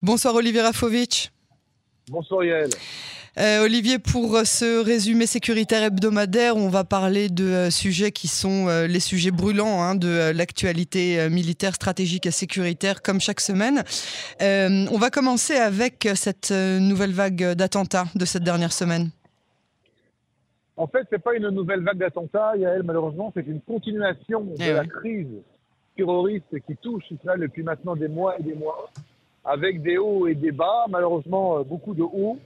Bonsoir Olivier Rafovitch. Bonsoir Yael. Euh, Olivier, pour ce résumé sécuritaire hebdomadaire, on va parler de euh, sujets qui sont euh, les sujets brûlants hein, de l'actualité militaire, stratégique et sécuritaire, comme chaque semaine. on va commencer avec cette nouvelle vague d'attentats de cette dernière semaine. En fait, ce n'est pas une nouvelle vague d'attentats, Yael, malheureusement, c'est une continuation de eh la crise terroriste qui touche Israël depuis maintenant des mois et des mois avec des hauts et des bas, malheureusement euh, beaucoup de hauts.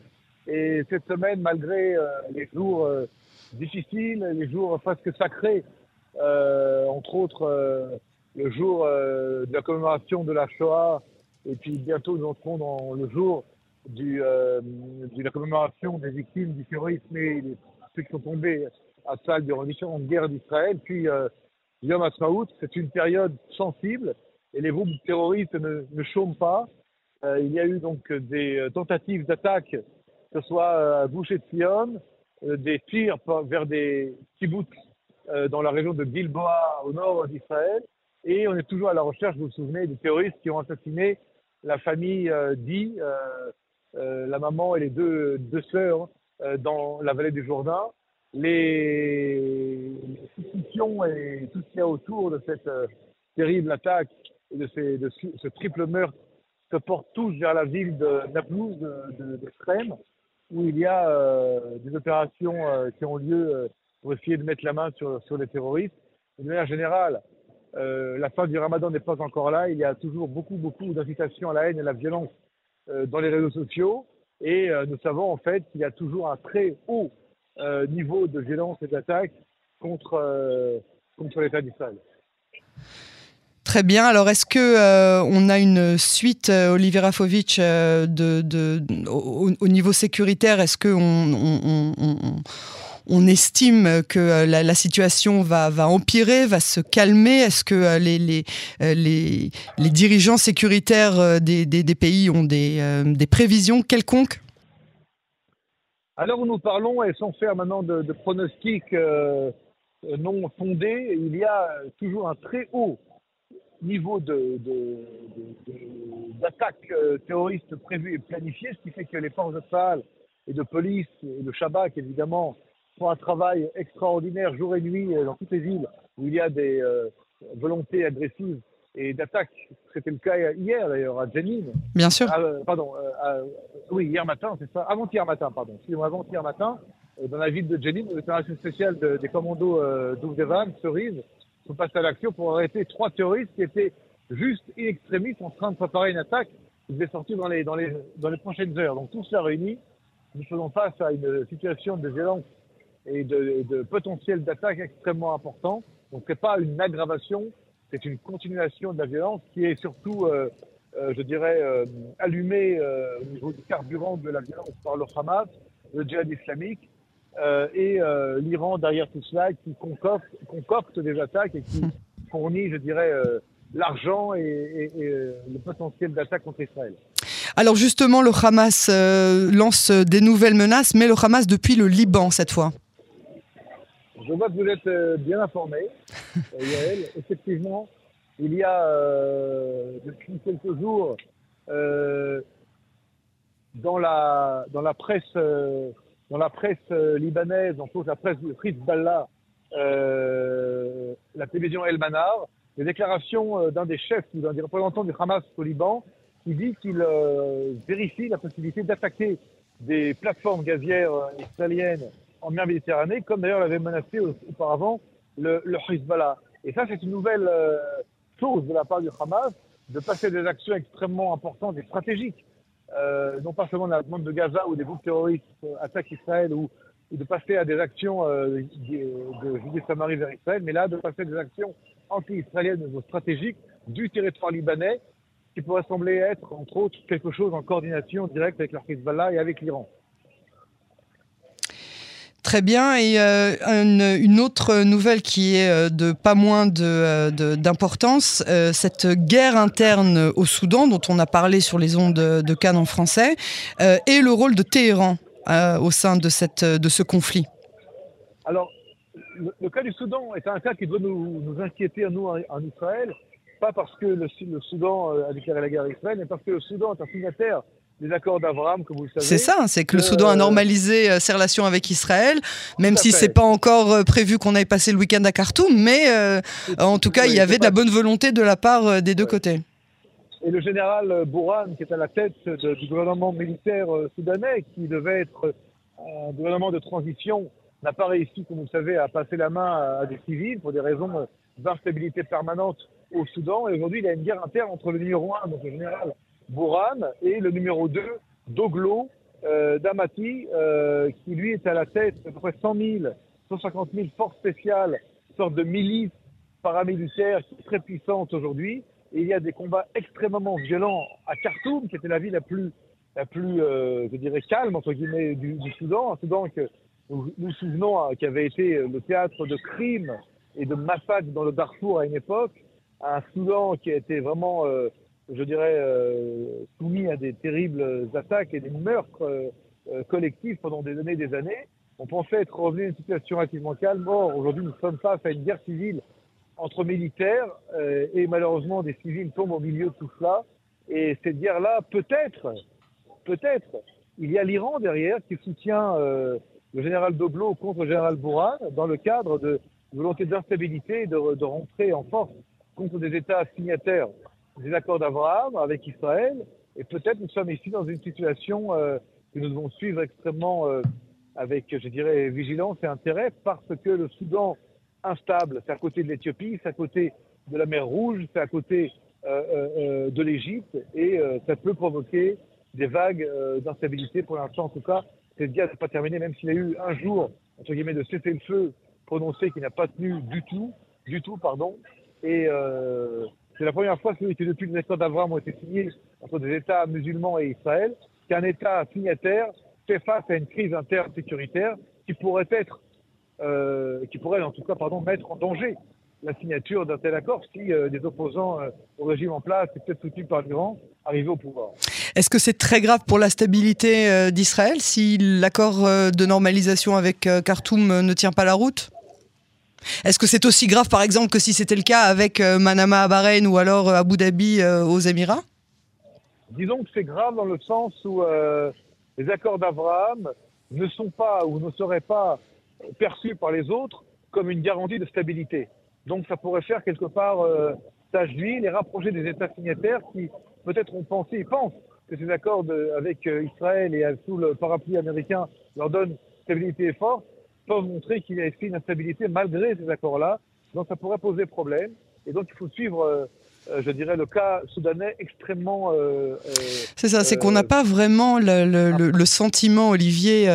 Et cette semaine, malgré euh, les jours euh, difficiles, les jours presque sacrés, entre autres le jour de la commémoration de la Shoah, et puis bientôt nous entrons dans le jour du, de la commémoration des victimes du terrorisme et ceux qui sont tombés à Salle durant différentes guerres d'Israël. Puis Yom HaSmaout, c'est une période sensible et les groupes terroristes ne, ne chôment pas. Euh, il y a eu donc des euh, tentatives d'attaque, que ce soit euh, à Boucher de des tirs vers des kibbutz dans la région de Gilboa au nord d'Israël. Et on est toujours à la recherche, vous vous souvenez, des terroristes qui ont assassiné la famille euh, Di, la maman et les deux, deux sœurs dans la vallée du Jourdain. Les, suspicions et tout ce qu'il y a autour de cette terrible attaque de ce triple meurtre se portent tous vers la ville de Naplouse, de, de, où il y a euh, des opérations euh, qui ont lieu euh, pour essayer de mettre la main sur, sur les terroristes. De manière générale, la fin du ramadan n'est pas encore là. Il y a toujours beaucoup, beaucoup d'incitations à la haine et à la violence dans les réseaux sociaux. Et nous savons en fait qu'il y a toujours un très haut niveau de violence et d'attaque contre, contre l'État d'Israël. Très bien. Alors, est-ce que euh, on a une suite, euh, Olivier Rafovitch, euh, au, niveau sécuritaire Est-ce que on, estime que la, situation va, empirer, va se calmer? Est-ce que les, dirigeants sécuritaires des, pays ont des, prévisions quelconques? Alors, nous parlons, et sans faire maintenant de, de pronostics non fondés, il y a toujours un très haut niveau de, d'attaque euh, terroriste prévue et planifiée, ce qui fait que les forces de salle et de police et de Shabak, évidemment, font un travail extraordinaire jour et nuit euh, dans toutes les villes où il y a des euh, volontés agressives et d'attaque. C'était le cas hier d'ailleurs à Jenin. Bien sûr. pardon, oui, hier matin, c'est ça. Avant-hier matin, pardon. Avant-hier matin, dans la ville de Jenin, l'opération spéciale des commandos euh, d'Ouvdevan, Cerise, sont passés à l'action pour arrêter trois terroristes qui étaient juste in extremis en train de préparer une attaque qui devait sortir dans les, prochaines heures. Donc tout cela réuni, nous faisons face à une situation de violence et de, potentiel d'attaque extrêmement important. Donc c'est pas une aggravation, c'est une continuation de la violence qui est surtout, euh, euh, je dirais, euh, allumée au niveau du carburant de la violence par le Hamas, le djihad islamique, et euh, l'Iran derrière tout cela qui concocte, concocte, des attaques et qui fournit, je dirais, euh, l'argent et, le potentiel d'attaque contre Israël. Alors justement, le Hamas lance des nouvelles menaces, mais le Hamas depuis le Liban cette fois. Je vois que vous êtes bien informé, Yael. Effectivement, il y a depuis quelques jours dans la dans la presse dans la presse euh, libanaise, entre la presse de Hezbollah, euh, la télévision El Manar, les déclarations euh, d'un des chefs ou d'un des représentants du Hamas au Liban qui dit qu'il euh, vérifie la possibilité d'attaquer des plateformes gazières israéliennes en mer Méditerranée, comme d'ailleurs l'avait menacé auparavant le, le Hezbollah. Et ça, c'est une nouvelle chose de la part du Hamas de passer des actions extrêmement importantes et stratégiques euh, non pas seulement dans la demande de Gaza où des groupes terroristes attaquent Israël ou, de passer à des actions euh, de Judée-Samarie vers Israël, mais là de passer à des actions anti-israéliennes stratégiques du territoire libanais qui pourrait sembler être, entre autres, quelque chose en coordination directe avec la Hezbollah et avec l'Iran. Très bien. Et euh, une, autre nouvelle qui est euh, de pas moins d'importance, de, cette guerre interne au Soudan dont on a parlé sur les ondes de, Cannes en français, et le rôle de Téhéran au sein de, cette, de ce conflit. Alors, le, cas du Soudan est un cas qui doit nous, nous inquiéter, nous, en, Israël, pas parce que le, Soudan a déclaré la guerre à Israël, mais parce que le Soudan est un signataire des accords d'Abraham, comme vous le savez. C'est ça, c'est que le Soudan a normalisé ses relations avec Israël, même si c'est pas encore prévu qu'on aille passer le week-end à Khartoum, mais en tout cas, il y avait de la bonne volonté de la part des deux côtés. Et le général Bourhan, qui est à la tête du gouvernement militaire soudanais, qui devait être un gouvernement de transition, n'a pas réussi, comme vous le savez, à passer la main à des civils pour des raisons d'instabilité permanente au Soudan. Et aujourd'hui, il y a une guerre interne entre le numéro 1, donc le général Bourhan, et le numéro 2, Doglo euh, Damati, euh, qui lui est à la tête de près 100 000, 150 000 forces spéciales, sorte de milice paramilitaire très puissante aujourd'hui. Et il y a des combats extrêmement violents à Khartoum, qui était la ville la plus, la plus euh, je dirais, calme, entre guillemets, du, Soudan. Un Soudan que nous nous souvenons hein, qui avait été le théâtre de crimes et de massacres dans le Darfour à une époque, un Soudan qui a été vraiment, euh, je dirais, euh, soumis à des terribles attaques et des meurtres euh, collectifs pendant des années et des années. On pensait être revenu à une situation relativement calme. Or, aujourd'hui, nous sommes face à une guerre civile entre militaires et malheureusement, des civils tombent au milieu de tout cela. Et cette guerre-là, peut-être, peut-être, il y a l'Iran derrière qui soutient le général Doblo contre le général Bourhan dans le cadre de volonté d'instabilité de, de rentrer en force contre des États signataires des accords d'Abraham avec Israël. Et peut-être nous sommes ici dans une situation euh, que nous devons suivre extrêmement euh, avec, je dirais, vigilance et intérêt parce que le Soudan instable, c'est à côté de l'Éthiopie, c'est à côté de la mer Rouge, c'est à côté euh, de l'Égypte et ça peut provoquer des vagues d'instabilité. Pour l'instant, en tout cas, cette guerre n'est pas terminée, même s'il y a eu un jour, entre guillemets, de cesser le feu prononcé qui n'a pas tenu du tout, du tout, pardon. Et euh, c'est la première fois que depuis les accords d'Abraham ont été signés entre des États musulmans et Israël, qu'un État signataire fait face à une crise interne sécuritaire qui pourrait être, euh, qui pourrait en tout cas, pardon, mettre en danger la signature d'un tel accord si euh, des opposants euh, au régime en place, et peut-être soutenus par l'Iran, arrivaient au pouvoir. Est-ce que c'est très grave pour la stabilité euh, d'Israël si l'accord de normalisation avec Khartoum ne tient pas la route? Est-ce que c'est aussi grave, par exemple, que si c'était le cas avec Manama à Bahreïn ou alors Abu Dhabi aux Émirats? Disons que c'est grave dans le sens où les accords d'Abraham ne sont pas ou ne seraient pas perçus par les autres comme une garantie de stabilité. Donc ça pourrait faire quelque part euh, tâche d'huile et rapprocher des États signataires qui peut-être ont pensé et pensent que ces accords avec euh, Israël et sous le parapluie américain leur donnent stabilité et force, peuvent montrer qu'il y a une instabilité malgré ces accords-là. Donc ça pourrait poser problème. Et donc il faut suivre euh, je dirais, le cas soudanais extrêmement. Euh, euh, c'est ça, c'est qu'on n'a pas vraiment le, le, le, sentiment, Olivier,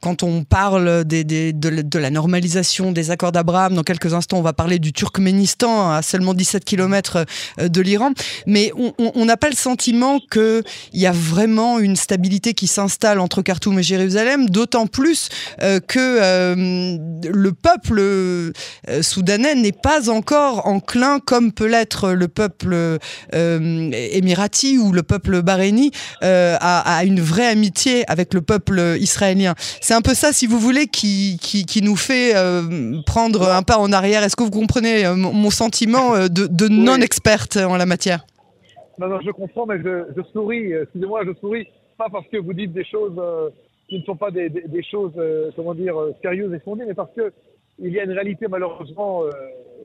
quand on parle des, des, de, de, la normalisation des accords d'Abraham. Dans quelques instants, on va parler du Turkménistan à seulement 17 km de l'Iran. Mais on n'a pas le sentiment qu'il y a vraiment une stabilité qui s'installe entre Khartoum et Jérusalem, d'autant plus que le peuple soudanais n'est pas encore enclin, comme peut l'être le peuple euh, émirati ou le peuple bahreïni euh, a, une vraie amitié avec le peuple israélien. C'est un peu ça, si vous voulez, qui, qui, nous fait euh, prendre un pas en arrière. Est-ce que vous comprenez mon sentiment de, non-experte en la matière? Non, non, je comprends, mais je, souris. Excusez-moi, je souris pas parce que vous dites des choses qui ne sont pas des, des, choses, comment dire, sérieuses et fondées, mais parce que il y a une réalité malheureusement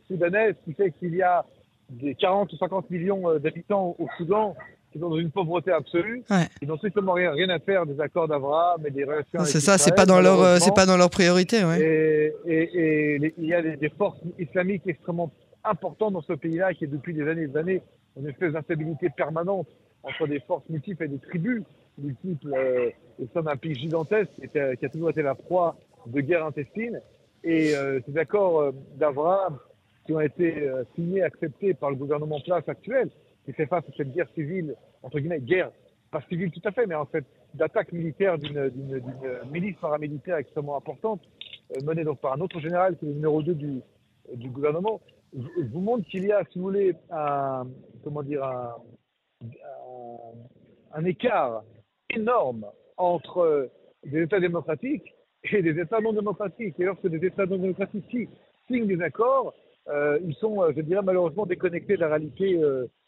soudanaise qui fait qu'il y a des 40 ou 50 millions euh, d'habitants au Soudan qui sont dans une pauvreté absolue, ouais. ils n'ont strictement rien, rien à faire des accords d'Abraham et des relations. C'est ça, c'est pas dans leur, euh, c'est pas dans leur priorité, ouais. Et, et, et il y a des, forces islamiques extrêmement importantes dans ce pays-là qui est depuis des années et des années une espèce d'instabilité permanente entre des forces multiples et des tribus multiples. Euh, nous sommes un pays gigantesque qui, qui, a toujours été la proie de guerres intestines. Et euh, ces accords euh, d'Abraham qui ont été euh, signés, acceptés par le gouvernement place actuel, qui fait face à cette guerre civile, entre guillemets, guerre, pas civile tout à fait, mais en fait, d'attaque militaire d'une milice paramilitaire extrêmement importante, euh, menée donc par un autre général qui est le numéro 2 du, gouvernement, vous montre qu'il y a, si vous voulez, comment dire, un, un, écart énorme entre des États démocratiques et des États non démocratiques. Et lorsque des États non démocratiques signent des accords, ils sont, je dirais, malheureusement déconnectés de la réalité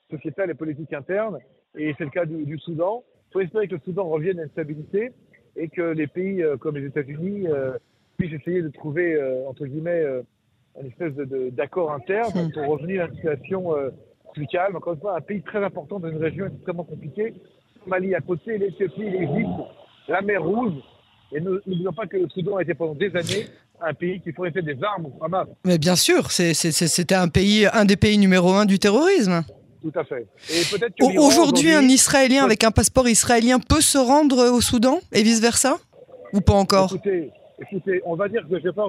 sociétale et politique interne. Et c'est le cas du, Soudan. Il faut espérer que le Soudan revienne à une stabilité et que les pays comme les États-Unis puissent essayer de trouver, entre guillemets, une espèce d'accord interne pour revenir à une situation plus calme. Encore une fois, un pays très important dans une région extrêmement compliquée. Mali à côté, l'Éthiopie, l'Égypte, la mer Rouge. Et n'oublions pas que le Soudan a été pendant des années un pays qui fournissait des armes au Hamas. Mais bien sûr, c'était un pays, un des pays numéro un du terrorisme. Tout à fait. Aujourd'hui, un Israélien avec un passeport israélien peut se rendre au Soudan et vice versa Ou pas encore? Écoutez, on va dire que je n'ai pas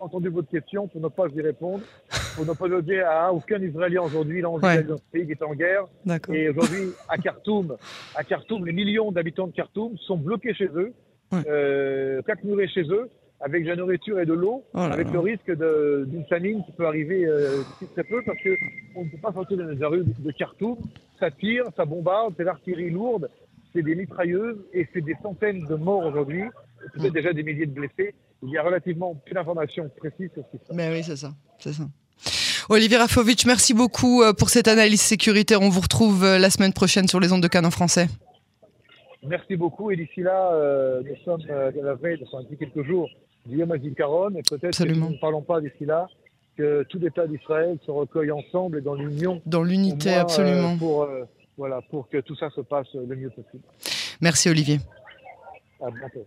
entendu votre question pour ne pas y répondre, pour ne pas dire à aucun Israélien aujourd'hui. On ouais. dans ce pays qui est en guerre. Et aujourd'hui, à Khartoum, à Khartoum, les millions d'habitants de Khartoum sont bloqués chez eux, ouais. euh, chez eux, avec de la nourriture et de l'eau, oh avec le risque d'une famine qui peut arriver euh, très peu, parce qu'on ne peut pas sortir dans les rues de Khartoum. Ça tire, ça bombarde, c'est l'artillerie lourde, c'est des mitrailleuses, et c'est des centaines de morts aujourd'hui peut-être déjà des milliers de blessés. Il y a relativement peu d'informations précises sur ce qui se passe. Mais oui, c'est ça. C'est ça. Olivier Rafovitch, merci beaucoup euh, pour cette analyse sécuritaire. On vous retrouve euh, la semaine prochaine sur les ondes de Canon français. Merci beaucoup. Et d'ici là, euh, nous sommes à la veille, depuis quelques jours, Guillaume Caron. Et peut-être que nous ne parlons pas d'ici là, que tout l'État d'Israël se recueille ensemble et dans l'union. Dans l'unité, absolument. pour, voilà, pour que tout ça se passe le mieux possible. Merci Olivier. À bientôt.